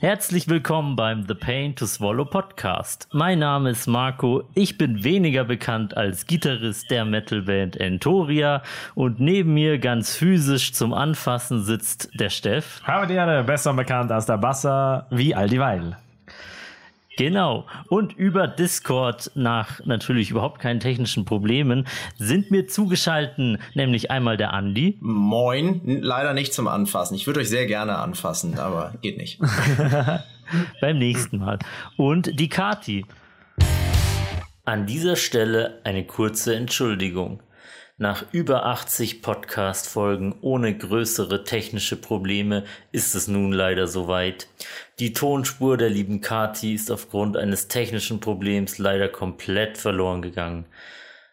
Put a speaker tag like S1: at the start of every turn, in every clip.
S1: Herzlich willkommen beim The Pain to Swallow Podcast. Mein Name ist Marco. Ich bin weniger bekannt als Gitarrist der Metalband Entoria und neben mir ganz physisch zum Anfassen sitzt der Steff.
S2: Habe dir besser bekannt als der Basser wie all die Weil.
S1: Genau. Und über Discord nach natürlich überhaupt keinen technischen Problemen sind mir zugeschalten, nämlich einmal der Andi.
S3: Moin. Leider nicht zum Anfassen. Ich würde euch sehr gerne anfassen, aber geht nicht.
S1: Beim nächsten Mal. Und die Kati. An dieser Stelle eine kurze Entschuldigung. Nach über 80 Podcast-Folgen ohne größere technische Probleme ist es nun leider soweit. Die Tonspur der lieben Kati ist aufgrund eines technischen Problems leider komplett verloren gegangen.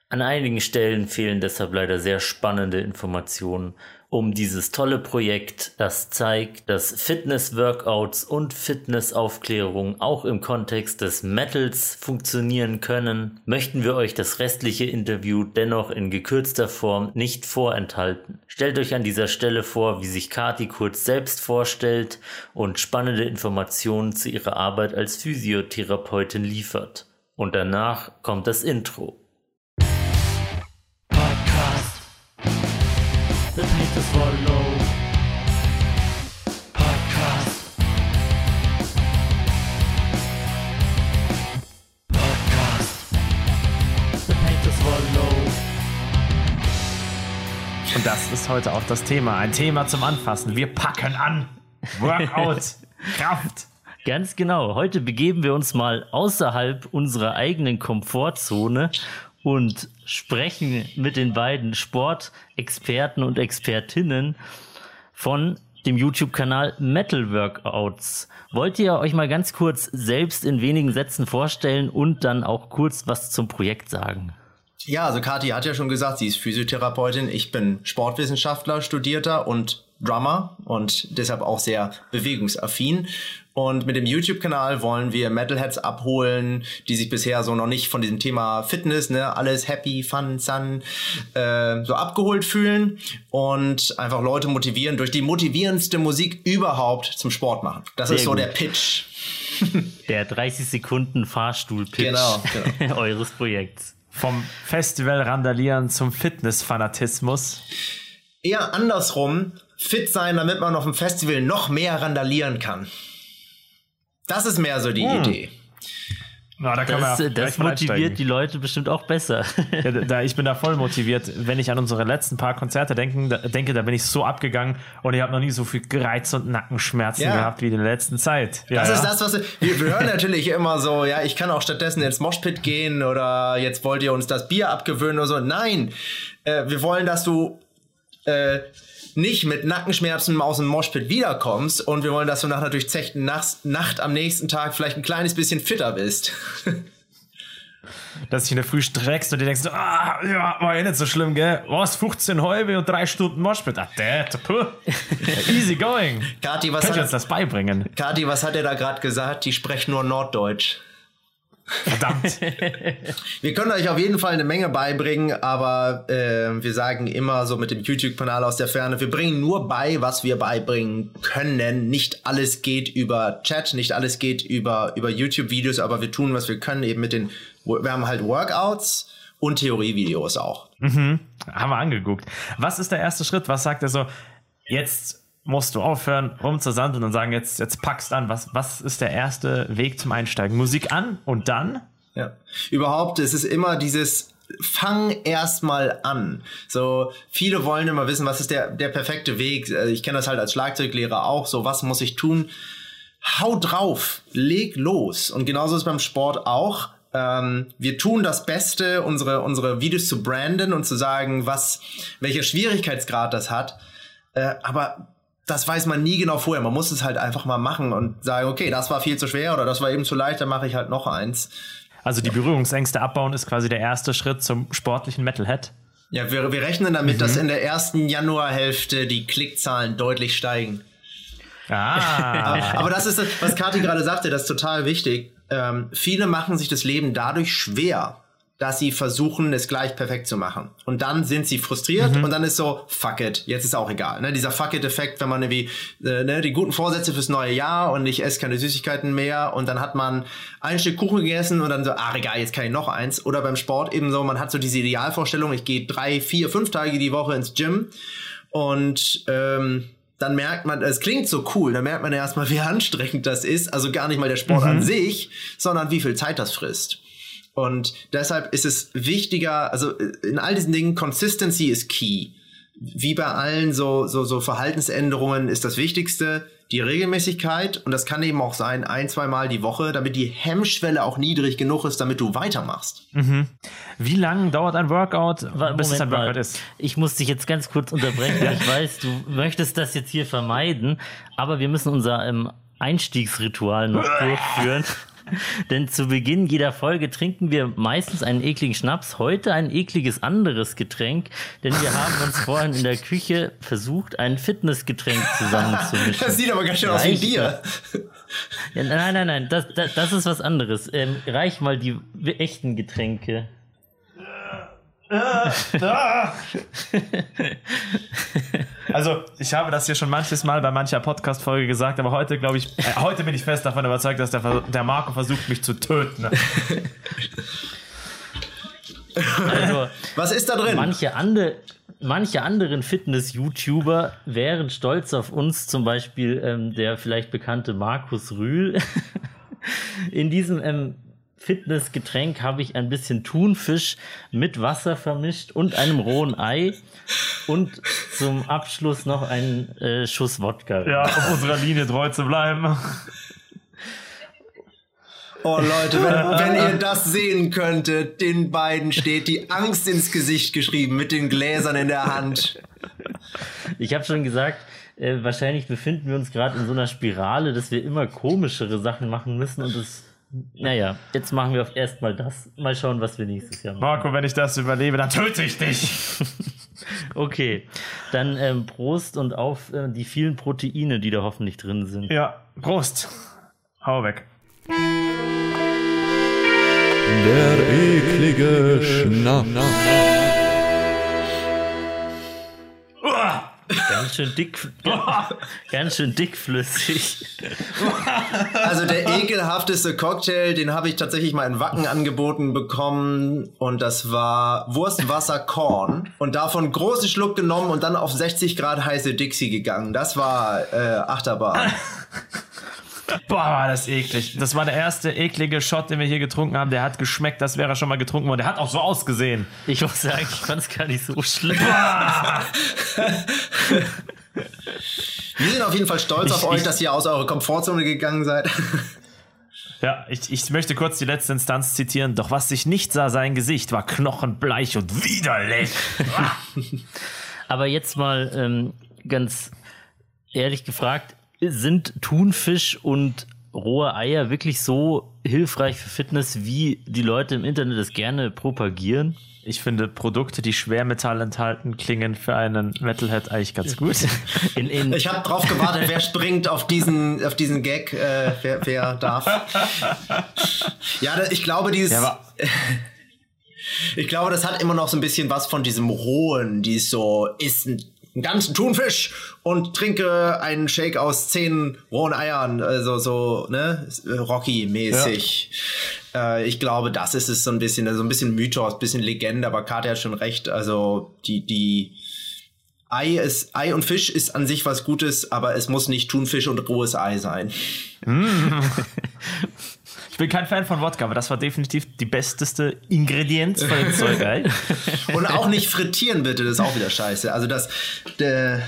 S1: An einigen Stellen fehlen deshalb leider sehr spannende Informationen um dieses tolle Projekt, das zeigt, dass Fitness-Workouts und Fitnessaufklärung auch im Kontext des Metals funktionieren können, möchten wir euch das restliche Interview dennoch in gekürzter Form nicht vorenthalten. Stellt euch an dieser Stelle vor, wie sich Kati kurz selbst vorstellt und spannende Informationen zu ihrer Arbeit als Physiotherapeutin liefert. Und danach kommt das Intro. Swallow Podcast. Podcast. The is Swallow.
S2: Und das ist heute auch das Thema. Ein Thema zum Anfassen. Wir packen an. Workout. Kraft.
S1: Ganz genau. Heute begeben wir uns mal außerhalb unserer eigenen Komfortzone und sprechen mit den beiden Sportexperten und Expertinnen von dem YouTube-Kanal Metal Workouts. Wollt ihr euch mal ganz kurz selbst in wenigen Sätzen vorstellen und dann auch kurz was zum Projekt sagen?
S3: Ja, also Kathi hat ja schon gesagt, sie ist Physiotherapeutin. Ich bin Sportwissenschaftler, Studierter und Drummer und deshalb auch sehr bewegungsaffin. Und mit dem YouTube-Kanal wollen wir Metalheads abholen, die sich bisher so noch nicht von diesem Thema Fitness, ne, alles happy, fun, sun, äh, so abgeholt fühlen und einfach Leute motivieren, durch die motivierendste Musik überhaupt zum Sport machen. Das Sehr ist so gut. der Pitch.
S1: Der 30 Sekunden Fahrstuhl-Pitch genau, genau. eures Projekts.
S2: Vom Festival Randalieren zum Fitness-Fanatismus.
S3: Eher andersrum, fit sein, damit man auf dem Festival noch mehr randalieren kann. Das ist mehr so die hm. Idee.
S1: Ja, da das, ja das motiviert die Leute bestimmt auch besser.
S2: Ja, da, ich bin da voll motiviert. Wenn ich an unsere letzten paar Konzerte denken, da, denke, da bin ich so abgegangen und ich habe noch nie so viel Gereiz und Nackenschmerzen ja. gehabt wie in der letzten Zeit.
S3: Ja, das ist das, was wir, wir hören natürlich immer so, ja, ich kann auch stattdessen ins Moshpit gehen oder jetzt wollt ihr uns das Bier abgewöhnen oder so. Nein, äh, wir wollen, dass du äh, nicht mit Nackenschmerzen aus dem Moshpit wiederkommst und wir wollen, dass du nach einer durchzechten Nacht, Nacht am nächsten Tag vielleicht ein kleines bisschen fitter bist.
S2: dass dich in der Früh streckst und dir denkst, ah, ja, war eh nicht so schlimm, gell? Was, 15 halbe und drei Stunden Moshpit? Ah, that, puh. Easy going.
S3: Kati, was
S2: Könnt hat, uns das beibringen?
S3: Kati, was hat er da gerade gesagt? Die sprechen nur Norddeutsch.
S2: Verdammt.
S3: wir können euch auf jeden Fall eine Menge beibringen, aber äh, wir sagen immer so mit dem YouTube-Kanal aus der Ferne, wir bringen nur bei, was wir beibringen können. Nicht alles geht über Chat, nicht alles geht über, über YouTube-Videos, aber wir tun, was wir können, eben mit den, wir haben halt Workouts und Theorievideos auch.
S2: Mhm. Haben wir angeguckt. Was ist der erste Schritt? Was sagt er so? Jetzt musst du aufhören, rumzusandeln und sagen, jetzt, jetzt packst an. Was, was ist der erste Weg zum Einsteigen? Musik an und dann?
S3: Ja. Überhaupt, es ist immer dieses fang erstmal an. So, viele wollen immer wissen, was ist der, der perfekte Weg. Also ich kenne das halt als Schlagzeuglehrer auch. So, was muss ich tun? Hau drauf, leg los. Und genauso ist beim Sport auch. Ähm, wir tun das Beste, unsere, unsere Videos zu branden und zu sagen, was, welcher Schwierigkeitsgrad das hat. Äh, aber das weiß man nie genau vorher. Man muss es halt einfach mal machen und sagen, okay, das war viel zu schwer oder das war eben zu leicht, dann mache ich halt noch eins.
S2: Also die Berührungsängste abbauen ist quasi der erste Schritt zum sportlichen Metalhead.
S3: Ja, wir, wir rechnen damit, mhm. dass in der ersten Januarhälfte die Klickzahlen deutlich steigen.
S2: Ah.
S3: Aber das ist, was Kathi gerade sagte, das ist total wichtig. Ähm, viele machen sich das Leben dadurch schwer, dass sie versuchen, es gleich perfekt zu machen. Und dann sind sie frustriert und dann ist so, fuck it, jetzt ist auch egal. Ne? Dieser fuck it-Effekt, wenn man irgendwie äh, ne, die guten Vorsätze fürs neue Jahr und ich esse keine Süßigkeiten mehr und dann hat man ein Stück Kuchen gegessen und dann so, ah egal, jetzt kann ich noch eins. Oder beim Sport eben so, man hat so diese Idealvorstellung, ich gehe drei, vier, fünf Tage die Woche ins Gym und ähm, dann merkt man, es klingt so cool, dann merkt man erstmal, wie anstrengend das ist. Also gar nicht mal der Sport an sich, sondern wie viel Zeit das frisst. Und deshalb ist es wichtiger, also in all diesen Dingen, Consistency ist key. Wie bei allen so, so, so Verhaltensänderungen ist das Wichtigste die Regelmäßigkeit und das kann eben auch sein, ein, zwei Mal die Woche, damit die Hemmschwelle auch niedrig genug ist, damit du weitermachst.
S2: Wie lange dauert ein Workout, bis es ein
S1: mal.
S2: Workout ist?
S1: Ich muss dich jetzt ganz kurz unterbrechen. Ich weiß, du möchtest das jetzt hier vermeiden, aber wir müssen unser ähm, Einstiegsritual noch durchführen. Denn zu Beginn jeder Folge trinken wir meistens einen ekligen Schnaps, heute ein ekliges anderes Getränk, denn wir haben uns vorhin in der Küche versucht, ein Fitnessgetränk zusammenzumischen.
S3: Das sieht aber ganz schön aus wie
S1: Reicht
S3: Bier.
S1: Ja, nein, nein, nein, das, das, das ist was anderes. Ähm, reich mal die echten Getränke.
S2: Also, ich habe das hier schon manches Mal bei mancher Podcast-Folge gesagt, aber heute glaube ich, äh, heute bin ich fest davon überzeugt, dass der, der Marco versucht, mich zu töten.
S1: Also,
S3: Was ist da drin?
S1: manche, ande, manche anderen Fitness-YouTuber wären stolz auf uns, zum Beispiel ähm, der vielleicht bekannte Markus Rühl. In diesem ähm, Fitnessgetränk habe ich ein bisschen Thunfisch mit Wasser vermischt und einem rohen Ei und zum Abschluss noch einen äh, Schuss Wodka.
S2: Ja, auf unserer Linie treu zu bleiben.
S3: Oh Leute, wenn, wenn ihr das sehen könntet, den beiden steht die Angst ins Gesicht geschrieben mit den Gläsern in der Hand.
S1: Ich habe schon gesagt, äh, wahrscheinlich befinden wir uns gerade in so einer Spirale, dass wir immer komischere Sachen machen müssen und das, naja, jetzt machen wir auf erstmal das. Mal schauen, was wir nächstes Jahr machen.
S2: Marco, wenn ich das überlebe, dann töte ich dich.
S1: Okay, dann ähm, Prost und auf äh, die vielen Proteine, die da hoffentlich drin sind.
S2: Ja, Prost. Hau weg.
S4: Der eklige Schnaps.
S1: Ganz schön dick, ganz schön dickflüssig.
S3: Also der ekelhafteste Cocktail, den habe ich tatsächlich mal in Wacken angeboten bekommen und das war Wurstwasser Korn und davon großen Schluck genommen und dann auf 60 Grad heiße Dixie gegangen. Das war äh, Achterbahn.
S2: Boah, war das eklig. Das war der erste eklige Shot, den wir hier getrunken haben. Der hat geschmeckt, das wäre schon mal getrunken worden. Der hat auch so ausgesehen.
S1: Ich muss sagen, ich fand es gar nicht so schlimm.
S3: Wir sind auf jeden Fall stolz auf
S2: Ich-
S3: euch,
S2: ich-
S3: dass ihr aus eurer Komfortzone gegangen seid.
S2: Ja, ich, ich möchte kurz die letzte Instanz zitieren. Doch was sich nicht sah, sein Gesicht war knochenbleich und widerlich.
S1: Aber jetzt mal ähm, ganz ehrlich gefragt, sind Thunfisch und rohe Eier wirklich so hilfreich für Fitness, wie die Leute im Internet es gerne propagieren?
S2: Ich finde, Produkte, die Schwermetall enthalten, klingen für einen Metalhead eigentlich ganz gut.
S1: In, in,
S3: Ich habe drauf gewartet, wer springt auf diesen, auf diesen Gag, äh, wer, wer darf. Ja, ich glaube, dieses.
S2: Ja,
S3: Ich glaube, das hat immer noch so ein bisschen was von diesem Rohen, die ist so, isst einen, ganzen Thunfisch und trinke einen Shake aus zehn rohen Eiern, also so, ne, Rocky-mäßig. Äh, ich glaube, das ist es so ein bisschen, also ein bisschen Mythos, ein bisschen Legende, aber Katja hat schon recht, also die, die, Ei ist, Ei und Fisch ist an sich was Gutes, aber es muss nicht Thunfisch und rohes Ei sein.
S2: ich bin kein Fan von Wodka, aber das war definitiv die besteste Ingredienz von dem Zeug. ey.
S3: Und auch nicht frittieren bitte, das ist auch wieder scheiße. Also das, der,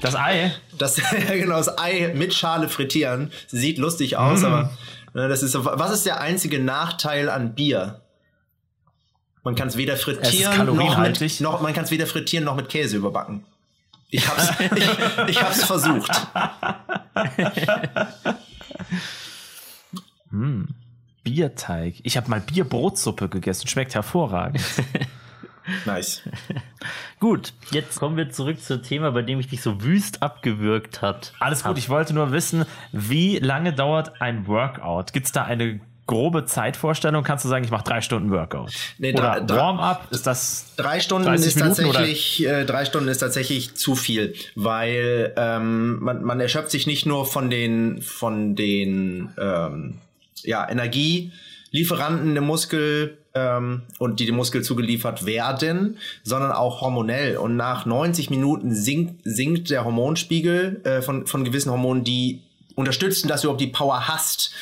S2: Das Ei,
S3: das, genau, das Ei mit Schale frittieren sieht lustig aus, aber ne, das ist was ist der einzige Nachteil an Bier? Man kann es weder frittieren noch mit, noch, man kann es weder frittieren noch mit Käse überbacken. Ich hab's, ich, ich hab's versucht.
S2: Bierteig. Ich habe mal Bierbrotsuppe gegessen. Schmeckt hervorragend.
S3: Nice.
S1: gut, jetzt kommen wir zurück zum Thema, bei dem ich dich so wüst abgewürgt hat.
S2: Alles gut, ich wollte nur wissen, wie lange dauert ein Workout? Gibt es da eine grobe Zeitvorstellung? Kannst du sagen, ich mache drei Stunden Workout?
S3: Nee,
S2: oder
S3: drei-
S2: Warm-up? Ist das
S3: Drei Stunden
S2: 30
S3: ist
S2: Minuten
S3: tatsächlich, äh, drei Stunden ist tatsächlich zu viel, weil ähm, man, man erschöpft sich nicht nur von den von den ähm, ja, Energielieferanten im Muskel ähm, und die dem Muskel zugeliefert werden, sondern auch hormonell. Und nach 90 Minuten sinkt, sinkt der Hormonspiegel äh, von, von gewissen Hormonen, die unterstützen, dass du überhaupt die Power hast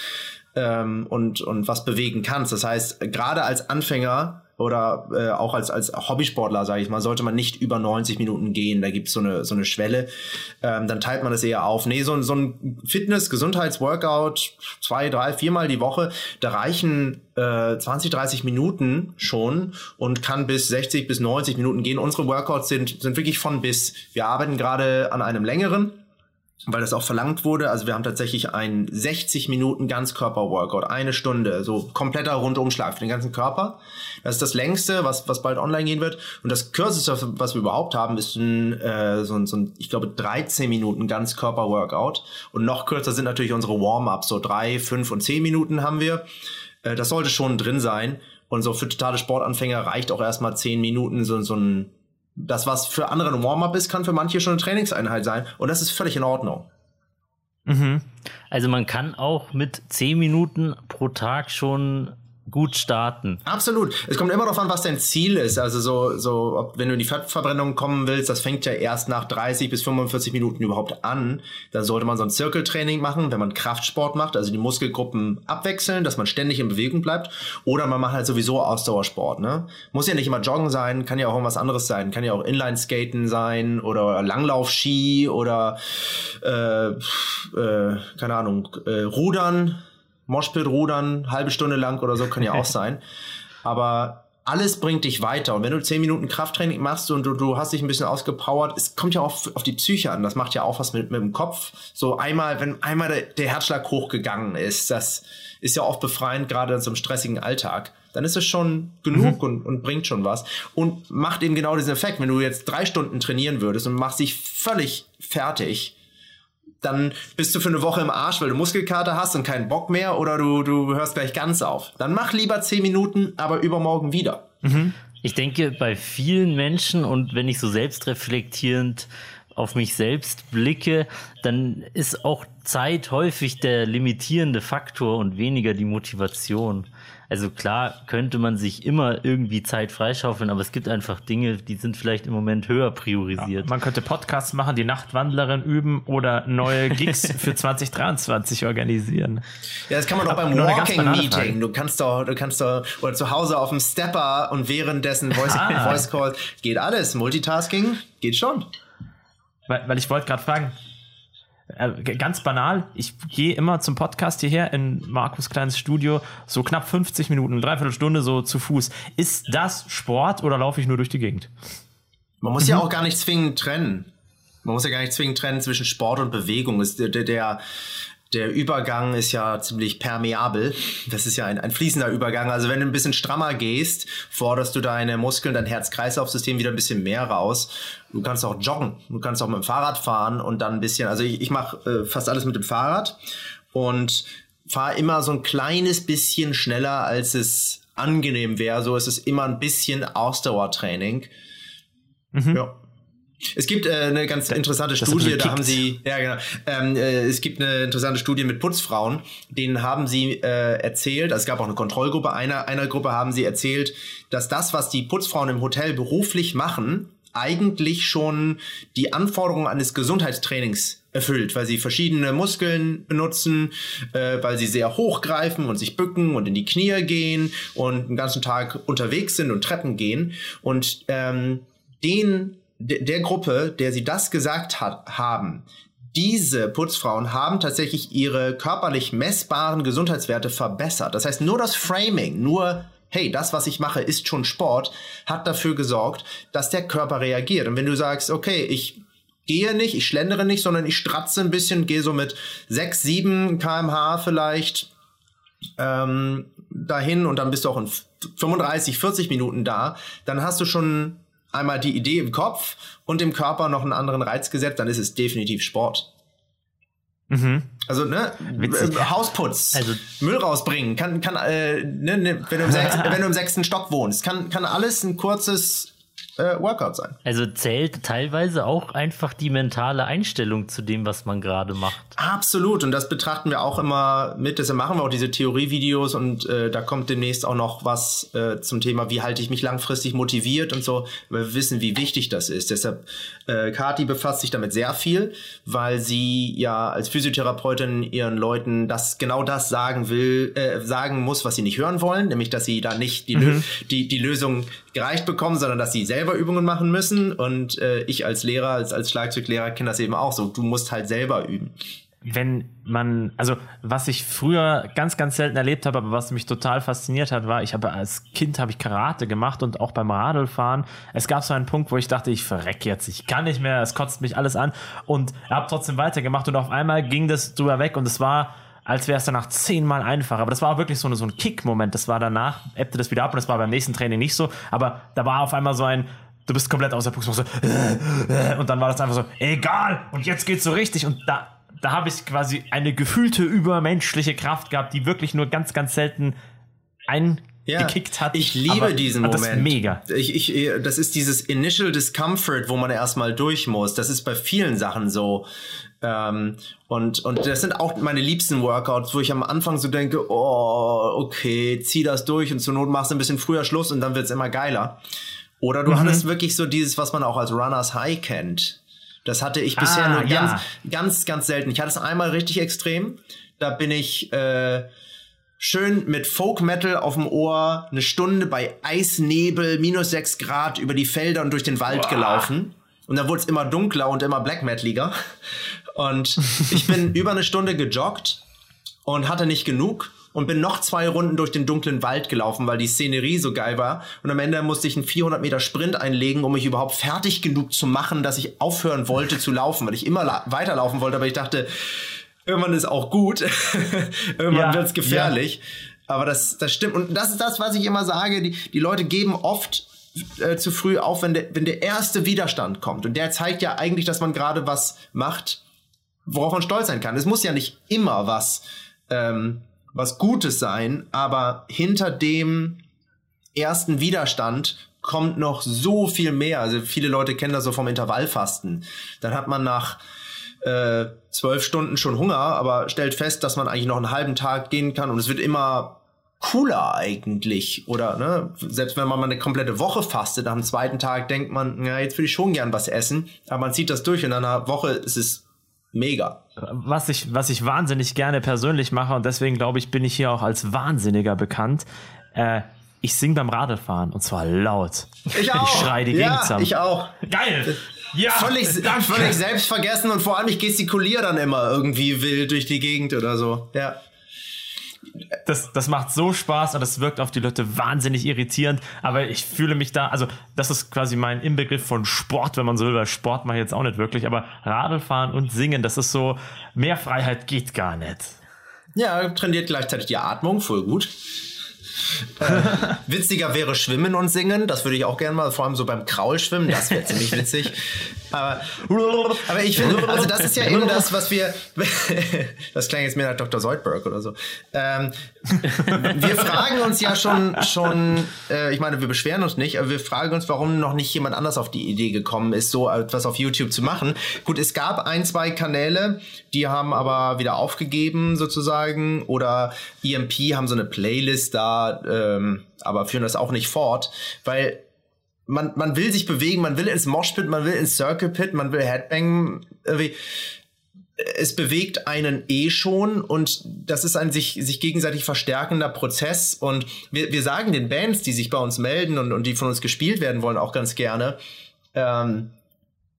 S3: ähm, und, und was bewegen kannst. Das heißt, gerade als Anfänger oder äh, auch als, als Hobbysportler, sage ich mal, sollte man nicht über 90 Minuten gehen. Da gibt's so eine, so eine Schwelle. Ähm, dann teilt man das eher auf. Nee, so, ein- so ein Fitness-, Gesundheits-Workout zwei, drei, viermal die Woche, da reichen äh, 20, 30 Minuten schon und kann bis 60 bis 90 Minuten gehen. Unsere Workouts sind, sind wirklich von bis. Wir arbeiten gerade an einem längeren weil das auch verlangt wurde. Also wir haben tatsächlich einen 60 Minuten Ganzkörper-Workout, eine Stunde, so kompletter Rundumschlag für den ganzen Körper. Das ist das längste, was, was bald online gehen wird. Und das kürzeste, was wir überhaupt haben, ist ein, äh, so, ein, so ein, ich glaube, 13 Minuten Ganzkörper-Workout. Und noch kürzer sind natürlich unsere Warm-ups, so drei, fünf und zehn Minuten haben wir. Äh, das sollte schon drin sein. Und so für totale Sportanfänger reicht auch erstmal zehn Minuten so, so ein das, was für andere ein Warm-up ist, kann für manche schon eine Trainingseinheit sein. Und das ist völlig in Ordnung.
S1: Also man kann auch mit 10 Minuten pro Tag schon gut starten.
S3: Absolut. Es kommt immer darauf an, was dein Ziel ist. Also so, so, ob, wenn du in die Fettverbrennung kommen willst, das fängt ja erst nach 30 bis 45 Minuten überhaupt an. Da sollte man so ein Zirkeltraining machen, wenn man Kraftsport macht, also die Muskelgruppen abwechseln, dass man ständig in Bewegung bleibt. Oder man macht halt sowieso Ausdauersport, ne? Muss ja nicht immer Joggen sein, kann ja auch irgendwas anderes sein. Kann ja auch Inline-Skaten sein oder Langlaufski oder, äh, äh, keine Ahnung, äh, Rudern. Moshpit rudern, halbe Stunde lang oder so, kann ja auch sein. Aber alles bringt dich weiter. Und wenn du zehn Minuten Krafttraining machst und du, du hast dich ein bisschen ausgepowert, es kommt ja auch auf, die Psyche an. Das macht ja auch was mit, mit dem Kopf. So einmal, wenn einmal der, der Herzschlag hochgegangen ist, das ist ja oft befreiend, gerade in so einem stressigen Alltag. Dann ist es schon genug und, und bringt schon was. Und macht eben genau diesen Effekt. Wenn du jetzt drei Stunden trainieren würdest und machst dich völlig fertig, dann bist du für eine Woche im Arsch, weil du Muskelkater hast und keinen Bock mehr oder du, du hörst gleich ganz auf. Dann mach lieber 10 Minuten, aber übermorgen wieder.
S1: Ich denke, bei vielen Menschen und wenn ich so selbstreflektierend auf mich selbst blicke, dann ist auch Zeit häufig der limitierende Faktor und weniger die Motivation. Also klar könnte man sich immer irgendwie Zeit freischaufeln, aber es gibt einfach Dinge, die sind vielleicht im Moment höher priorisiert.
S2: Man könnte Podcasts machen, die Nachtwandlerin üben oder neue Gigs für 2023 organisieren.
S3: Ja, das kann man doch beim
S2: nur eine ganz
S3: Walking
S2: banale
S3: Meeting.
S2: Frage.
S3: Du kannst doch, du kannst doch, oder zu Hause auf dem Stepper und währenddessen Voice,
S2: Ah.
S3: Voice Call. Geht alles. Multitasking geht schon.
S2: Weil, weil ich wollte gerade fragen, ganz banal, ich gehe immer zum Podcast hierher in Markus kleines Studio, so knapp 50 Minuten, dreiviertel Stunde so zu Fuß. Ist das Sport oder laufe ich nur durch die Gegend?
S3: Man muss ja auch gar nicht zwingend trennen. Man muss ja gar nicht zwingend trennen zwischen Sport und Bewegung. Es- Der, der, der, Übergang ist ja ziemlich permeabel. Das ist ja ein, ein fließender Übergang. Also wenn du ein bisschen strammer gehst, forderst du deine Muskeln, dein Herz-Kreislauf-System wieder ein bisschen mehr raus. Du kannst auch joggen. Du kannst auch mit dem Fahrrad fahren und dann ein bisschen, also ich, ich mache äh, fast alles mit dem Fahrrad und fahre immer so ein kleines bisschen schneller, als es angenehm wäre. So ist es immer ein bisschen Ausdauertraining. Ja. Es gibt äh, eine ganz interessante
S2: das
S3: Studie, da haben sie, ja genau, ähm, äh, es gibt eine interessante Studie mit Putzfrauen, denen haben sie äh, erzählt, also es gab auch eine Kontrollgruppe, einer, einer Gruppe haben sie erzählt, dass das, was die Putzfrauen im Hotel beruflich machen, eigentlich schon die Anforderungen eines Gesundheitstrainings erfüllt, weil sie verschiedene Muskeln benutzen, äh, weil sie sehr hochgreifen und sich bücken und in die Knie gehen und den ganzen Tag unterwegs sind und Treppen gehen. Und ähm, den, de- der Gruppe, der sie das gesagt hat, haben, diese Putzfrauen haben tatsächlich ihre körperlich messbaren Gesundheitswerte verbessert. Das heißt, nur das Framing, nur hey, das, was ich mache, ist schon Sport, hat dafür gesorgt, dass der Körper reagiert. Und wenn du sagst, okay, ich gehe nicht, ich schlendere nicht, sondern ich stratze ein bisschen, gehe so mit 6, 7 kmh vielleicht ähm, dahin und dann bist du auch in 35, 40 Minuten da, dann hast du schon einmal die Idee im Kopf und im Körper noch einen anderen Reiz gesetzt, dann ist es definitiv Sport. Also, ne,
S2: Witzig.
S3: äh, Hausputz,
S1: Also-
S3: Müll rausbringen, kann, kann, äh, ne, ne, wenn, du im sechs, wenn du im sechsten Stock wohnst, kann, kann alles ein kurzes äh, Workout sein.
S1: Also zählt teilweise auch einfach die mentale Einstellung zu dem, was man gerade macht.
S3: Absolut, und das betrachten wir auch immer mit. Deshalb machen wir auch diese Theorievideos und äh, da kommt demnächst auch noch was äh, zum Thema, wie halte ich mich langfristig motiviert und so, weil wir wissen, wie wichtig das ist. Deshalb, äh, Kati befasst sich damit sehr viel, weil sie ja als Physiotherapeutin ihren Leuten das genau das sagen will, äh, sagen muss, was sie nicht hören wollen, nämlich dass sie da nicht die, Lö die, die Lösung gereicht bekommen, sondern dass sie selber Übungen machen müssen. Und äh, ich als Lehrer, als, als Schlagzeuglehrer kenne das eben auch so. Du musst halt selber üben.
S2: wenn man, also was ich früher ganz, ganz selten erlebt habe, aber was mich total fasziniert hat, war, ich habe als Kind habe ich Karate gemacht und auch beim Radlfahren. Es gab so einen Punkt, wo ich dachte, ich verreck jetzt, ich kann nicht mehr, es kotzt mich alles an und habe trotzdem weitergemacht und auf einmal ging das drüber weg und es war als wäre es danach zehnmal einfacher. Aber das war wirklich so, eine, so ein Kick-Moment. Das war danach, ebbte das wieder ab und das war beim nächsten Training nicht so. Aber da war auf einmal so ein, du bist komplett aus der Puste so, und dann war das einfach so, egal, und jetzt geht's so richtig. Und da, da habe ich quasi eine gefühlte übermenschliche Kraft gehabt, die wirklich nur ganz, ganz selten eingekickt hat.
S3: Ich liebe diesen Moment.
S2: Das ist mega.
S3: Ich, ich, das ist dieses Initial Discomfort, wo man erstmal durch muss. Das ist bei vielen Sachen so. Ähm, und, und das sind auch meine liebsten Workouts, wo ich am Anfang so denke, oh, okay, zieh das durch und zur Not machst du ein bisschen früher Schluss und dann wird's immer geiler. Oder du hattest wirklich so dieses, was man auch als Runners High kennt. Das hatte ich bisher
S2: Ah,
S3: nur
S2: ja.
S3: ganz, ganz, ganz selten. Ich hatte es einmal richtig extrem. Da bin ich äh, schön mit Folk Metal auf dem Ohr eine Stunde bei Eisnebel, minus 6 Grad über die Felder und durch den Wald gelaufen. Und dann wurde es immer dunkler und immer Black Metaliger. Und ich bin über eine Stunde gejoggt und hatte nicht genug und bin noch zwei Runden durch den dunklen Wald gelaufen, weil die Szenerie so geil war. Und am Ende musste ich einen 400 Meter Sprint einlegen, um mich überhaupt fertig genug zu machen, dass ich aufhören wollte zu laufen, weil ich immer la- weiterlaufen wollte, aber ich dachte, irgendwann ist auch gut. irgendwann
S2: Ja,
S3: wird's gefährlich. Aber das, das stimmt. Und das ist das, was ich immer sage. Die, die Leute geben oft äh, zu früh auf, wenn der, wenn der erste Widerstand kommt. Und der zeigt ja eigentlich, dass man gerade was macht, worauf man stolz sein kann. Es muss ja nicht immer was, ähm, was Gutes sein, aber hinter dem ersten Widerstand kommt noch so viel mehr. Also viele Leute kennen das so vom Intervallfasten. Dann hat man nach äh, zwölf Stunden schon Hunger, aber stellt fest, dass man eigentlich noch einen halben Tag gehen kann und es wird immer cooler eigentlich. Oder ne, selbst wenn man mal eine komplette Woche fastet, am zweiten Tag denkt man, ja, jetzt würde ich schon gern was essen, aber man zieht das durch und in einer Woche ist es mega.
S2: was ich, was ich wahnsinnig gerne persönlich mache und deswegen glaube ich, bin ich hier auch als Wahnsinniger bekannt. Äh, ich singe beim Radlfahren und zwar laut.
S3: Ich auch.
S2: Ich schreie die
S3: ja,
S2: Gegend zusammen.
S3: Ich auch.
S2: Geil! Ja!
S3: Völlig, völlig selbstvergessen und vor allem ich gestikuliere dann immer irgendwie wild durch die Gegend oder so. Ja.
S2: Das, das macht so Spaß und das wirkt auf die Leute wahnsinnig irritierend, aber ich fühle mich da, also das ist quasi mein Inbegriff von Sport, wenn man so will, weil Sport mache ich jetzt auch nicht wirklich, aber Radlfahren und Singen, das ist so, mehr Freiheit geht gar nicht.
S3: Ja, trainiert gleichzeitig die Atmung, voll gut. Äh, witziger wäre Schwimmen und Singen, das würde ich auch gerne mal, vor allem so beim Kraulschwimmen, das wäre ziemlich witzig. Aber, aber ich finde, also das ist ja eben das, was wir, das klang jetzt mehr nach Dr. Zoidberg oder so. Ähm, wir fragen uns ja schon, schon, äh, ich meine, wir beschweren uns nicht, aber wir fragen uns, warum noch nicht jemand anders auf die Idee gekommen ist, so etwas auf YouTube zu machen. Gut, es gab ein, zwei Kanäle, die haben aber wieder aufgegeben sozusagen oder EMP haben so eine Playlist da, ähm, aber führen das auch nicht fort, weil man, man will sich bewegen, man will ins Moshpit, man will ins Circle Pit, man will Headbang, irgendwie es bewegt einen eh schon und das ist ein sich, sich gegenseitig verstärkender Prozess und wir, wir sagen den Bands, die sich bei uns melden und, und die von uns gespielt werden wollen, auch ganz gerne, ähm,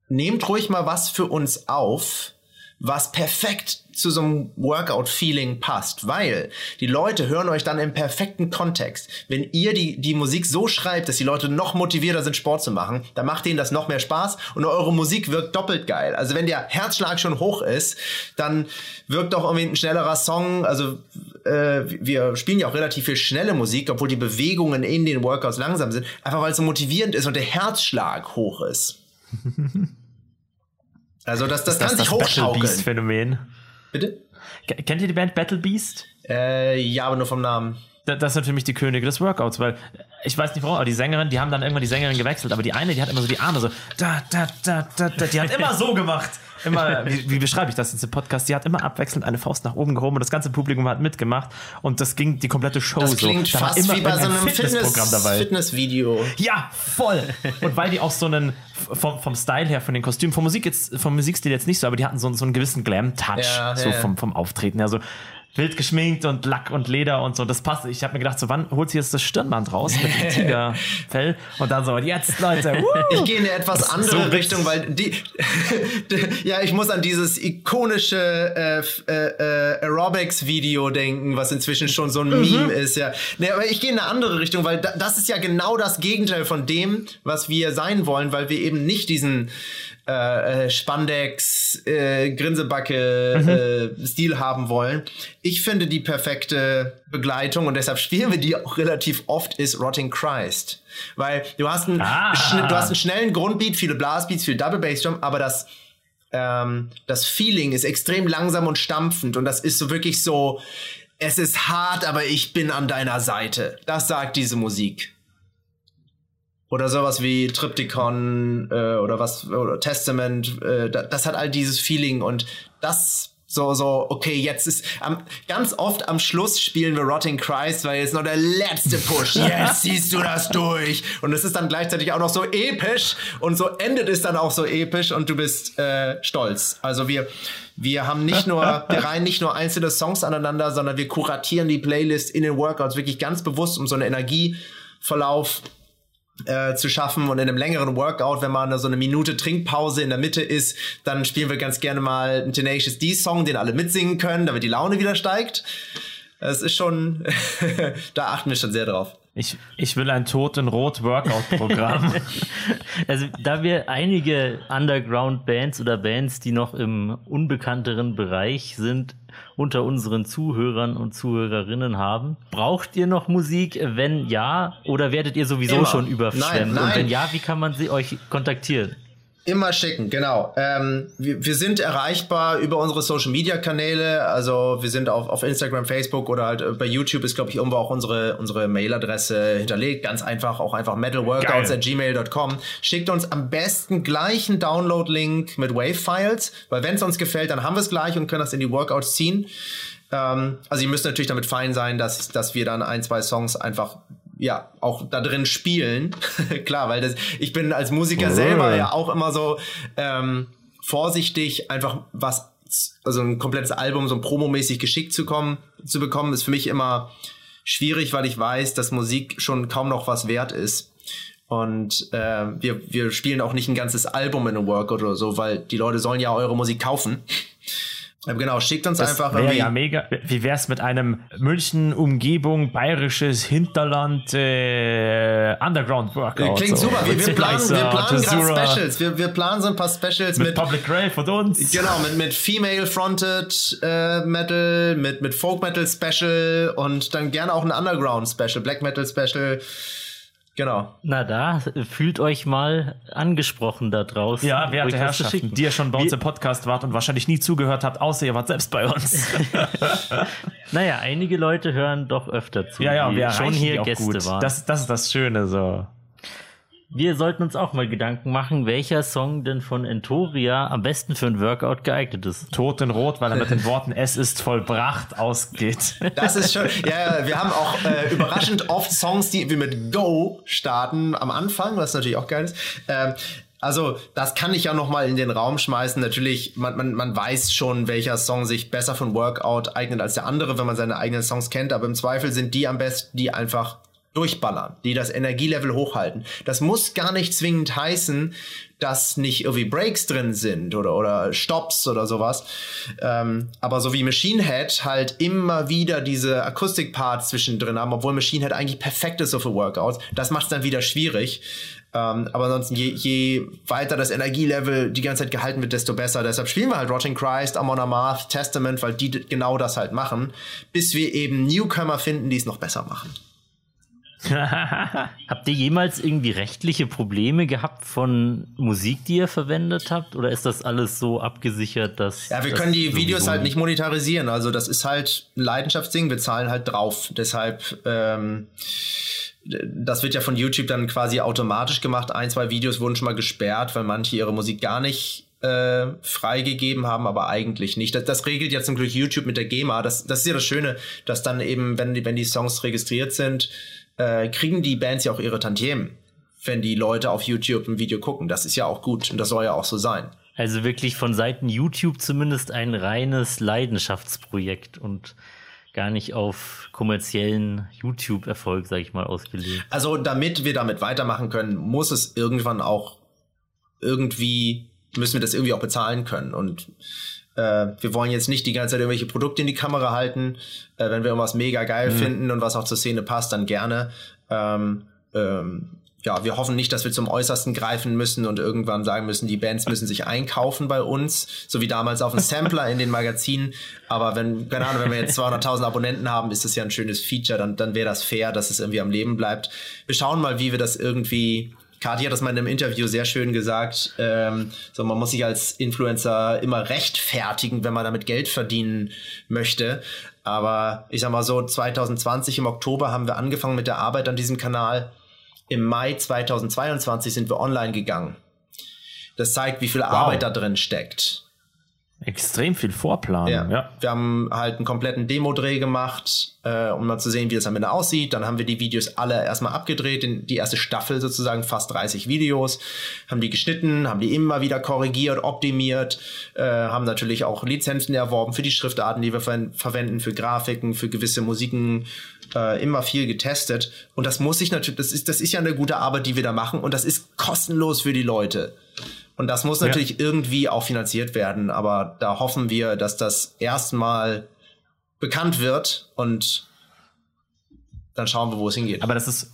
S3: nehmt ruhig mal was für uns auf, was perfekt zu so einem Workout-Feeling passt, weil die Leute hören euch dann im perfekten Kontext. Wenn ihr die, die Musik so schreibt, dass die Leute noch motivierter sind, Sport zu machen, dann macht ihnen das noch mehr Spaß und eure Musik wirkt doppelt geil. Also wenn der Herzschlag schon hoch ist, dann wirkt auch irgendwie ein schnellerer Song. Also äh, wir spielen ja auch relativ viel schnelle Musik, obwohl die Bewegungen in den Workouts langsam sind, einfach weil es so motivierend ist und der Herzschlag hoch ist. Also das, das, kann sich
S2: Special
S3: hochschaukeln.
S2: Beast Phänomen.
S3: Bitte?
S2: Kennt ihr die Band Battle Beast?
S3: Äh, ja, aber nur vom Namen.
S2: Da- Das sind für mich die Könige des Workouts, weil ich weiß nicht warum, aber die Sängerin, die haben dann irgendwann die Sängerin gewechselt, aber die eine, die hat immer so die Arme so da, da, da, da, da. Die hat immer so gemacht. Immer, wie, wie beschreibe ich das jetzt im Podcast? Die hat immer abwechselnd eine Faust nach oben gehoben und das ganze Publikum hat mitgemacht und das ging die komplette Show
S3: Das
S2: so.
S3: klingt
S2: Da
S3: fast wie bei so einem
S2: Fitnessprogramm
S3: Fitness,
S2: dabei.
S3: Fitnessvideo.
S2: Ja, voll. Und weil die auch so einen, vom, vom Style her, von den Kostümen, vom Musik jetzt, vom Musikstil jetzt nicht so, aber die hatten so, so einen gewissen Glam-Touch,
S3: Ja,
S2: so
S3: ja.
S2: vom, vom Auftreten her, so wild geschminkt und Lack und Leder und so, das passt. Ich habe mir gedacht, so wann holt sie jetzt das Stirnband raus mit dem Tigerfell und dann so, jetzt Leute, woo!
S3: Ich gehe in eine etwas andere
S2: so
S3: Richtung, weil die, ja, ich muss an dieses ikonische äh, äh, äh, Aerobics-Video denken, was inzwischen schon so ein Meme ist, ja. Nee, aber ich gehe in eine andere Richtung, weil da, das ist ja genau das Gegenteil von dem, was wir sein wollen, weil wir eben nicht diesen äh, äh, Spandex, äh, Grinsebacke äh, Stil haben wollen. Ich finde die perfekte Begleitung und deshalb spielen wir die auch relativ oft ist Rotting Christ, weil du hast einen,
S2: Ah.
S3: du hast einen schnellen Grundbeat, viele Blastbeats, viel Double Bass Drum, aber das ähm, das Feeling ist extrem langsam und stampfend und das ist so wirklich so es ist hart, aber ich bin an deiner Seite. Das sagt diese Musik. Oder sowas wie Triptychon äh, oder was oder Testament, äh, da, das hat all dieses Feeling und das so so okay, jetzt ist am, ganz oft am Schluss spielen wir Rotting Christ, weil jetzt noch der letzte Push. Jetzt ziehst du das durch und es ist dann gleichzeitig auch noch so episch und so endet es dann auch so episch und du bist äh, stolz. Also wir wir haben nicht nur, wir reihen nicht nur einzelne Songs aneinander, sondern wir kuratieren die Playlist in den Workouts wirklich ganz bewusst, um so einen Energieverlauf äh, zu schaffen und in einem längeren Workout, wenn mal so eine Minute Trinkpause in der Mitte ist, dann spielen wir ganz gerne mal einen Tenacious D-Song, den alle mitsingen können, damit die Laune wieder steigt. Das ist schon, da achten wir schon sehr drauf.
S2: Ich, ich will ein Toten-Rot-Workout-Programm.
S1: Also, da wir einige Underground-Bands oder Bands, die noch im unbekannteren Bereich sind, unter unseren Zuhörern und Zuhörerinnen haben, braucht ihr noch Musik? Wenn ja, oder werdet ihr sowieso
S3: Immer.
S1: schon überschwemmt?
S3: Nein,
S1: Und wenn
S3: nein.
S1: ja, wie kann man sie euch kontaktieren?
S3: Immer schicken, genau. Ähm, wir, wir sind erreichbar über unsere Social Media Kanäle. Also wir sind auf, auf Instagram, Facebook oder halt äh, bei YouTube ist, glaube ich, irgendwo auch unsere, unsere Mailadresse hinterlegt. Ganz einfach, auch einfach metalworkouts
S2: Geil.
S3: at gmail.com. Schickt uns am besten gleich einen Download-Link mit Wave-Files, weil wenn es uns gefällt, dann haben wir es gleich und können das in die Workouts ziehen. Ähm, also ihr müsst natürlich damit fein sein, dass, dass wir dann ein, zwei Songs einfach ja, auch da drin spielen. Klar, weil das, ich bin als Musiker selber ja auch immer so ähm, vorsichtig, einfach was, also ein komplettes Album so promomäßig geschickt zu kommen, zu bekommen, ist für mich immer schwierig, weil ich weiß, dass Musik schon kaum noch was wert ist. Und äh, wir, wir spielen auch nicht ein ganzes Album in einem Workout oder so, weil die Leute sollen ja eure Musik kaufen. Genau, schickt uns
S2: Das
S3: einfach irgendwie.
S2: ja mega. Wie wär's mit einem München, Umgebung, bayerisches Hinterland, äh, Underground Workout?
S3: Klingt
S2: so.
S3: super. Wir, wir planen, wir planen gerade Specials. Wir, wir planen so ein paar Specials
S2: Mit
S3: mit,
S2: Public Grave von uns.
S3: genau, mit, mit Female-Fronted äh, Metal, mit, mit Folk Metal Special und dann gerne auch ein Underground Special, Black Metal Special. Genau.
S1: Na da, fühlt euch mal angesprochen da draußen.
S2: Ja, werte Herrschaften, die ihr schon bei uns im Podcast wart und wahrscheinlich nie zugehört habt, außer ihr wart selbst bei uns.
S1: Naja, einige Leute hören doch öfter zu,
S2: ja, ja, wir
S1: schon hier Gäste
S2: gut.
S1: waren.
S2: Das, das ist das Schöne so.
S1: Wir sollten uns auch mal Gedanken machen, welcher Song denn von Entoria am besten für ein Workout geeignet ist.
S2: Totenrot, weil er mit den Worten Es ist vollbracht ausgeht.
S3: Das ist schon, ja, ja, wir haben auch äh, überraschend oft Songs, die wir mit Go starten am Anfang, was natürlich auch geil ist. Ähm, also, das kann ich ja noch mal in den Raum schmeißen. Natürlich, man, man, man weiß schon, welcher Song sich besser für ein Workout eignet als der andere, wenn man seine eigenen Songs kennt. Aber im Zweifel sind die am besten, die einfach durchballern, die das Energielevel hochhalten. Das muss gar nicht zwingend heißen, dass nicht irgendwie Breaks drin sind oder, oder Stops oder sowas. Ähm, aber so wie Machine Head halt immer wieder diese Akustikparts zwischendrin haben, obwohl Machine Head eigentlich perfekt ist so für Workouts. Das macht es dann wieder schwierig. Ähm, aber ansonsten, je, je weiter das Energielevel die ganze Zeit gehalten wird, desto besser. Deshalb spielen wir halt Rotting Christ, Amon Amarth, Testament, weil die genau das halt machen, bis wir eben Newcomer finden, die es noch besser machen.
S1: Habt ihr jemals irgendwie rechtliche Probleme gehabt von Musik, die ihr verwendet habt? Oder ist das alles so abgesichert, dass.
S3: Ja, wir
S1: das
S3: können die Videos halt nicht monetarisieren. Also das ist halt ein Leidenschaftsding. Wir zahlen halt drauf. Deshalb, ähm, das wird ja von YouTube dann quasi automatisch gemacht. Ein, zwei Videos wurden schon mal gesperrt, weil manche ihre Musik gar nicht äh, freigegeben haben, aber eigentlich nicht. Das, das regelt ja zum Glück YouTube mit der GEMA. Das, das ist ja das Schöne, dass dann eben, wenn die, wenn die Songs registriert sind, äh, kriegen die Bands ja auch ihre Tantiemen, wenn die Leute auf YouTube ein Video gucken. Das ist ja auch gut und das soll ja auch so sein.
S1: Also wirklich von Seiten YouTube zumindest ein reines Leidenschaftsprojekt und gar nicht auf kommerziellen YouTube-Erfolg, sag ich mal, ausgelegt.
S3: Also damit wir damit weitermachen können, muss es irgendwann auch irgendwie, müssen wir das irgendwie auch bezahlen können. Und äh, wir wollen jetzt nicht die ganze Zeit irgendwelche Produkte in die Kamera halten. Äh, wenn wir irgendwas mega geil
S2: Mhm.
S3: finden und was auch zur Szene passt, dann gerne. Ähm, ähm, ja, wir hoffen nicht, dass wir zum Äußersten greifen müssen und irgendwann sagen müssen, die Bands müssen sich einkaufen bei uns, so wie damals auf dem Sampler in den Magazinen. Aber wenn, keine Ahnung, wenn wir jetzt 200.000 Abonnenten haben, ist das ja ein schönes Feature, dann, dann wäre das fair, dass es irgendwie am Leben bleibt. Wir schauen mal, wie wir das irgendwie Kathi hat das mal in einem Interview sehr schön gesagt. Ähm, so, man muss sich als Influencer immer rechtfertigen, wenn man damit Geld verdienen möchte. Aber ich sag mal so, 2020 im Oktober haben wir angefangen mit der Arbeit an diesem Kanal. Im Mai 2022 sind wir online gegangen. Das zeigt, wie viel Arbeit da drin steckt.
S2: Extrem viel Vorplan.
S3: Ja.
S2: Ja.
S3: Wir haben halt einen kompletten Demo-Dreh gemacht, äh, um mal zu sehen, wie das am Ende aussieht. Dann haben wir die Videos alle erstmal abgedreht, in die erste Staffel sozusagen, fast 30 Videos, haben die geschnitten, haben die immer wieder korrigiert, optimiert, äh, haben natürlich auch Lizenzen erworben für die Schriftarten, die wir ver verwenden, für Grafiken, für gewisse Musiken, äh, immer viel getestet. Und das muss ich natürlich, das ist, das ist ja eine gute Arbeit, die wir da machen und das ist kostenlos für die Leute. Und das muss natürlich irgendwie auch finanziert werden, aber da hoffen wir, dass das erstmal bekannt wird und dann schauen wir, wo es hingeht.
S2: Aber das ist,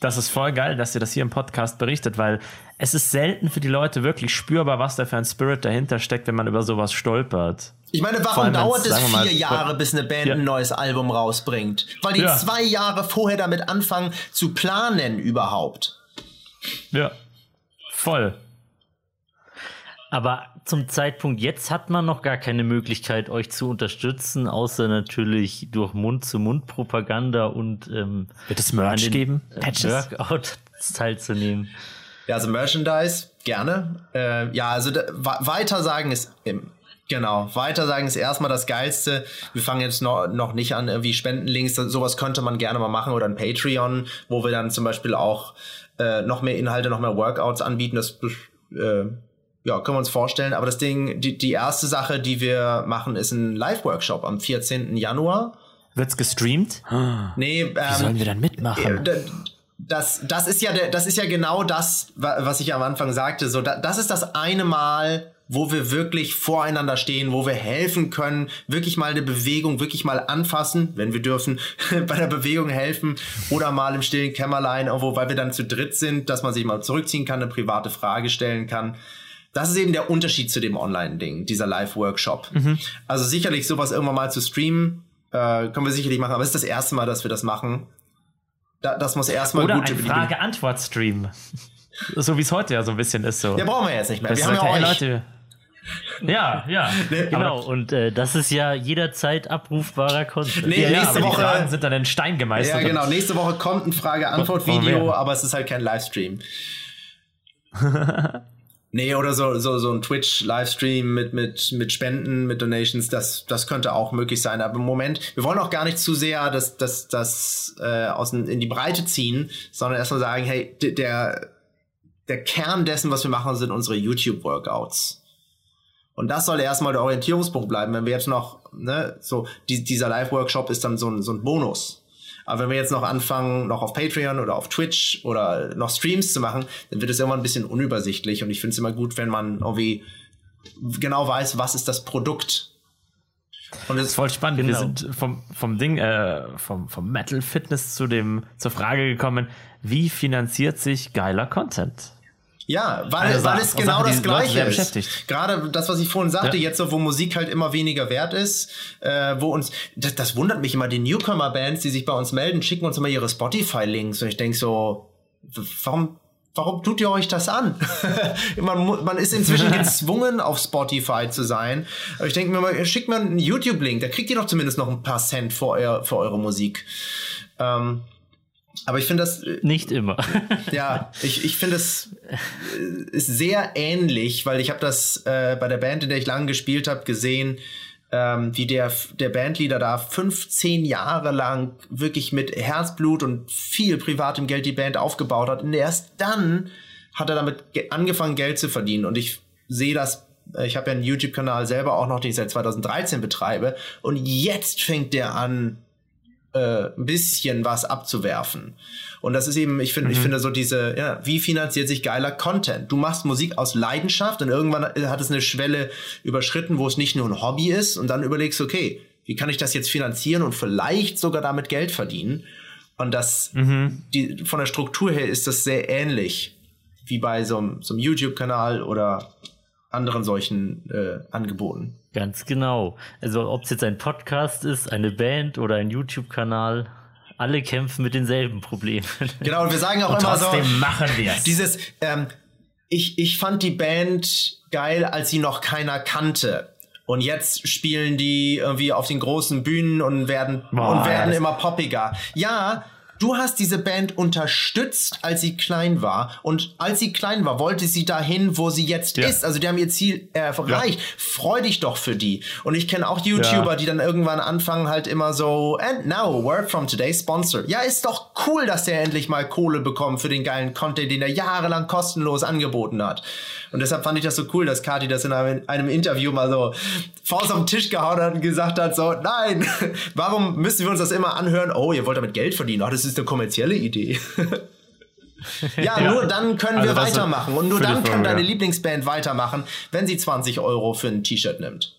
S2: das ist voll geil, dass ihr das hier im Podcast berichtet, weil es ist selten für die Leute wirklich spürbar, was da für ein Spirit dahinter steckt, wenn man über sowas stolpert.
S3: ich meine, warum dauert es
S2: wir mal,
S3: vier Jahre, bis eine Band
S2: Ja.
S3: ein neues Album rausbringt? Weil die
S2: Ja.
S3: zwei Jahre vorher damit anfangen zu planen überhaupt.
S2: Ja. Voll.
S1: Aber zum Zeitpunkt jetzt hat man noch gar keine Möglichkeit, euch zu unterstützen, außer natürlich durch Mund-zu-Mund-Propaganda und ähm,
S2: Wird es Merch
S1: an den,
S2: geben? Patches?
S1: Workouts teilzunehmen.
S3: Ja, also Merchandise, gerne. Äh, ja, also da, weiter sagen ist im, genau, weiter sagen ist erstmal das Geilste. Wir fangen jetzt noch, noch nicht an, irgendwie Spendenlinks, sowas könnte man gerne mal machen oder ein Patreon, wo wir dann zum Beispiel auch äh, noch mehr Inhalte, noch mehr Workouts anbieten. Das äh, ja, können wir uns vorstellen. Aber das Ding, die, die erste Sache, die wir machen, ist ein Live-Workshop am 14. Januar.
S2: Wird's gestreamt?
S3: Nee, ähm,
S2: Wie sollen wir dann mitmachen?
S3: äh, das, das ist ja der, das ist ja genau das, wa- was ich am Anfang sagte. So, da, das ist das eine Mal, wo wir wirklich voreinander stehen, wo wir helfen können, wirklich mal eine Bewegung, wirklich mal anfassen, wenn wir dürfen, bei der Bewegung helfen oder mal im stillen Kämmerlein, irgendwo, weil wir dann zu dritt sind, dass man sich mal zurückziehen kann, eine private Frage stellen kann. Das ist eben der Unterschied zu dem Online-Ding, dieser Live-Workshop. Also sicherlich sowas irgendwann mal zu streamen, äh, können wir sicherlich machen, aber es ist das erste Mal, dass wir das machen. Da, das muss erstmal
S2: Oder
S3: gut
S2: ein Frage-Antwort-Stream. So wie es heute ja so ein bisschen ist. So.
S3: Ja, brauchen wir jetzt nicht mehr.
S2: Das
S3: Wir haben ja euch.
S2: Leute. Ja, ja.
S1: Genau, und äh, das ist ja jederzeit abrufbarer Content.
S3: Nee,
S2: Ja,
S3: nächste
S2: die Fragen
S3: Woche.
S2: sind dann in Stein gemeißelt.
S3: Ja, genau. Nächste Woche kommt ein Frage-Antwort-Video, aber es ist halt kein Livestream. nee, oder so, so, so ein Twitch-Livestream mit, mit, mit Spenden, mit Donations, das, das könnte auch möglich sein. Aber im Moment, wir wollen auch gar nicht zu sehr das, das, das äh, aus, in die Breite ziehen, sondern erstmal sagen, hey, der, der Kern dessen, was wir machen, sind unsere YouTube-Workouts. Und das soll erstmal der Orientierungspunkt bleiben. Wenn wir jetzt noch, ne, so, die, dieser Live-Workshop ist dann so ein, so ein Bonus. Aber wenn wir jetzt noch anfangen, noch auf Patreon oder auf Twitch oder noch Streams zu machen, dann wird es irgendwann ein bisschen unübersichtlich. Und ich finde es immer gut, wenn man irgendwie genau weiß, was ist das Produkt. Und
S2: Das
S3: es
S2: ist voll spannend.
S1: Genau.
S2: Wir sind vom, vom Ding, äh, vom, vom Metal Fitness zu dem, zur Frage gekommen, wie finanziert sich geiler Content?
S3: Ja, weil,
S2: Eine
S3: weil es genau
S2: Sache,
S3: das Gleiche ist. Gerade das, was ich vorhin sagte,
S2: Ja.
S3: jetzt so, wo Musik halt immer weniger wert ist, äh, wo uns, das, das wundert mich immer, die Newcomer-Bands, die sich bei uns melden, schicken uns immer ihre Spotify-Links und ich denk so, warum, warum tut ihr euch das an? man, man ist inzwischen gezwungen, auf Spotify zu sein. Aber ich denke mir mal, schickt mir einen YouTube-Link, da kriegt ihr doch zumindest noch ein paar Cent für, euer, für eure Musik. Ähm, aber ich finde das, äh,
S1: Nicht immer.
S3: ja, ich, ich finde es äh, ist sehr ähnlich, weil ich habe das äh, bei der Band, in der ich lange gespielt habe, gesehen, ähm, wie der, der Bandleader da 15 Jahre lang wirklich mit Herzblut und viel privatem Geld die Band aufgebaut hat. Und erst dann hat er damit ge angefangen, Geld zu verdienen. Und ich sehe das, äh, ich habe ja einen YouTube-Kanal selber auch noch, den ich seit 2013 betreibe. Und jetzt fängt der an, äh, ein bisschen was abzuwerfen. Und das ist eben, ich finde, ich finde so diese, ja, wie finanziert sich geiler Content? Du machst Musik aus Leidenschaft und irgendwann hat es eine Schwelle überschritten, wo es nicht nur ein Hobby ist und dann überlegst okay, wie kann ich das jetzt finanzieren und vielleicht sogar damit Geld verdienen? Und das, die, von der Struktur her ist das sehr ähnlich wie bei so einem, so einem YouTube-Kanal oder anderen solchen äh, Angeboten.
S1: Ganz genau. Also ob es jetzt ein Podcast ist, eine Band oder ein YouTube-Kanal, alle kämpfen mit denselben Problemen.
S3: Genau, und wir sagen auch immer so,
S2: Trotzdem machen wir es.
S3: Dieses, ähm, ich, ich fand die Band geil, als sie noch keiner kannte. Und jetzt spielen die irgendwie auf den großen Bühnen und werden,
S2: Boah,
S3: und werden immer poppiger. Ja, du hast diese Band unterstützt, als sie klein war. Und als sie klein war, wollte sie dahin, wo sie jetzt
S2: Ja.
S3: ist. Also die haben ihr Ziel erreicht. Freu dich doch für die. Und ich kenne auch YouTuber,
S2: Ja.
S3: die dann irgendwann anfangen halt immer so, and now, word from today, sponsor. Ja, ist doch cool, dass der endlich mal Kohle bekommt für den geilen Content, den er jahrelang kostenlos angeboten hat. Und deshalb fand ich das so cool, dass Kati das in einem, einem Interview mal so Faust auf den Tisch gehauen hat und gesagt hat, so, nein, warum müssen wir uns das immer anhören? Oh, ihr wollt damit Geld verdienen. Ach, das ist eine kommerzielle Idee. ja,
S2: Ja.
S3: nur dann können
S2: Also
S3: wir weitermachen. Und nur dann kann deine
S2: ja.
S3: Lieblingsband weitermachen, wenn sie 20 Euro für ein T-Shirt nimmt.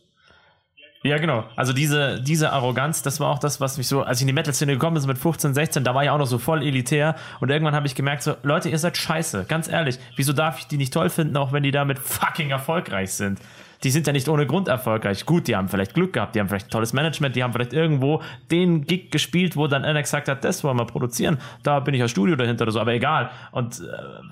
S2: Ja, genau. Also diese, diese Arroganz, das war auch das, was mich so, als ich in die Metal-Szene gekommen bin, so mit 15, 16, da war ich auch noch so voll elitär und irgendwann habe ich gemerkt, so, Leute, ihr seid scheiße, ganz ehrlich. Wieso darf ich die nicht toll finden, auch wenn die damit fucking erfolgreich sind? Die sind ja nicht ohne Grund erfolgreich. Gut, die haben vielleicht Glück gehabt, die haben vielleicht tolles Management, die haben vielleicht irgendwo den Gig gespielt, wo dann einer gesagt hat, das wollen wir produzieren. Da bin ich als Studio dahinter oder so, aber egal. Und äh,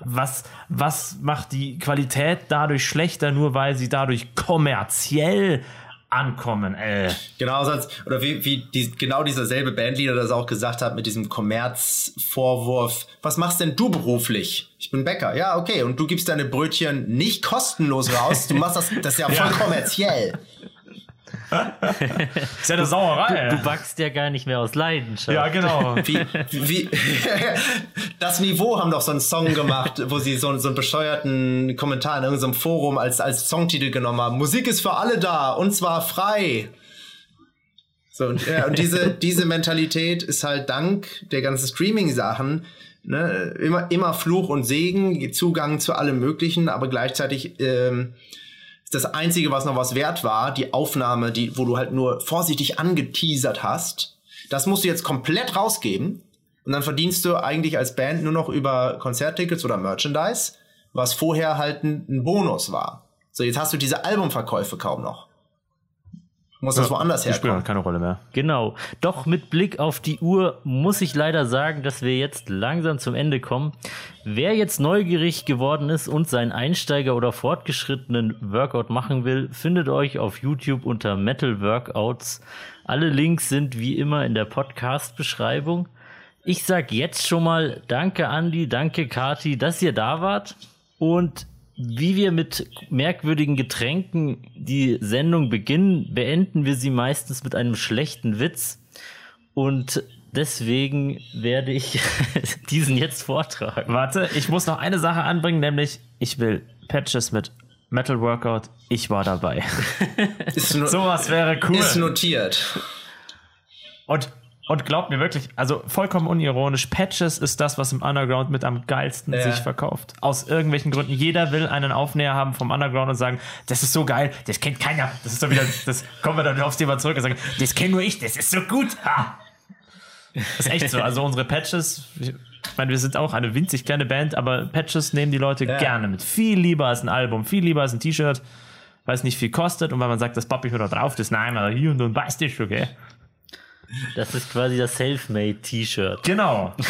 S2: was, was macht die Qualität dadurch schlechter, nur weil sie dadurch kommerziell ankommen, ey.
S3: Genau, oder wie, wie die, genau dieser selbe Bandleader das auch gesagt hat mit diesem Kommerzvorwurf. Was machst denn du beruflich? Ich bin Bäcker. Ja, okay. Und du gibst deine Brötchen nicht kostenlos raus. Du machst das, das ist ja voll
S2: Ja.
S3: kommerziell.
S2: Ist ja eine Sauerei.
S1: Du backst ja gar nicht mehr aus Leidenschaft.
S2: ja, genau.
S3: Wie, wie, das Niveau haben doch so einen Song gemacht, wo sie so, so einen bescheuerten Kommentar in irgendeinem Forum als, als Songtitel genommen haben. Musik ist für alle da und zwar frei. So, und, ja, und diese, diese Mentalität ist halt dank der ganzen Streaming-Sachen ne, immer, immer Fluch und Segen, Zugang zu allem Möglichen, aber gleichzeitig ähm, das Einzige, was noch was wert war, die Aufnahme, die, wo du halt nur vorsichtig angeteasert hast. Das musst du jetzt komplett rausgeben. Und dann verdienst du eigentlich als Band nur noch über Konzerttickets oder Merchandise, was vorher halt ein, ein Bonus war. So, jetzt hast du diese Albumverkäufe kaum noch. Muss das woanders
S2: Die spielen
S3: herkommen.
S2: halt keine Rolle mehr.
S1: Genau. Doch mit Blick auf die Uhr muss ich leider sagen, dass wir jetzt langsam zum Ende kommen. Wer jetzt neugierig geworden ist und seinen Einsteiger oder fortgeschrittenen Workout machen will, findet euch auf YouTube unter Metal Workouts. Alle Links sind wie immer in der Podcast-Beschreibung. Ich sag jetzt schon mal Danke Andi, danke Kati, dass ihr da wart. Und wie wir mit merkwürdigen Getränken die Sendung beginnen, beenden wir sie meistens mit einem schlechten Witz. Und deswegen werde ich diesen jetzt vortragen.
S2: Warte, ich muss noch eine Sache anbringen, nämlich ich will Patches mit Metal Workout. Ich war dabei. Sowas wäre cool.
S3: ist notiert.
S2: Und, und glaubt mir wirklich, also vollkommen unironisch, Patches ist das, was im Underground mit am geilsten
S3: Ja.
S2: sich verkauft. Aus irgendwelchen Gründen. Jeder will einen Aufnäher haben vom Underground und sagen, das ist so geil, das kennt keiner. Das ist so wieder, das kommen wir dann aufs Thema zurück und sagen, das kenne nur ich, das ist so gut. Ha. Das ist echt so. Also unsere Patches, ich meine, wir sind auch eine winzig kleine Band, aber Patches nehmen die Leute
S3: Ja.
S2: gerne mit. Viel lieber als ein Album, viel lieber als ein T-Shirt, weil es nicht viel kostet und weil man sagt, das papp ich mir da drauf, das nein, aber hier und dann weißt du schon, gell?
S1: Das ist quasi das Selfmade-T-Shirt.
S2: Genau.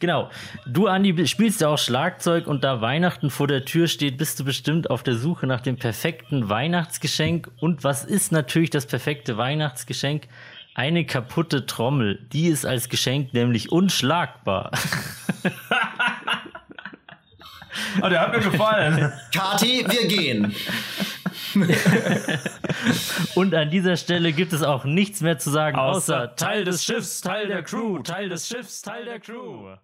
S1: Genau. Du, Andi, spielst ja auch Schlagzeug und da Weihnachten vor der Tür steht, bist du bestimmt auf der Suche nach dem perfekten Weihnachtsgeschenk. Und was ist natürlich das perfekte Weihnachtsgeschenk? Eine kaputte Trommel. Die ist als Geschenk nämlich unschlagbar.
S2: Oh, der hat mir gefallen.
S3: Kati, wir gehen.
S1: Und an dieser Stelle gibt es auch nichts mehr zu sagen, außer,
S2: Außer Teil des Schiffs, Teil der Crew, Teil des Schiffs, Teil der Crew.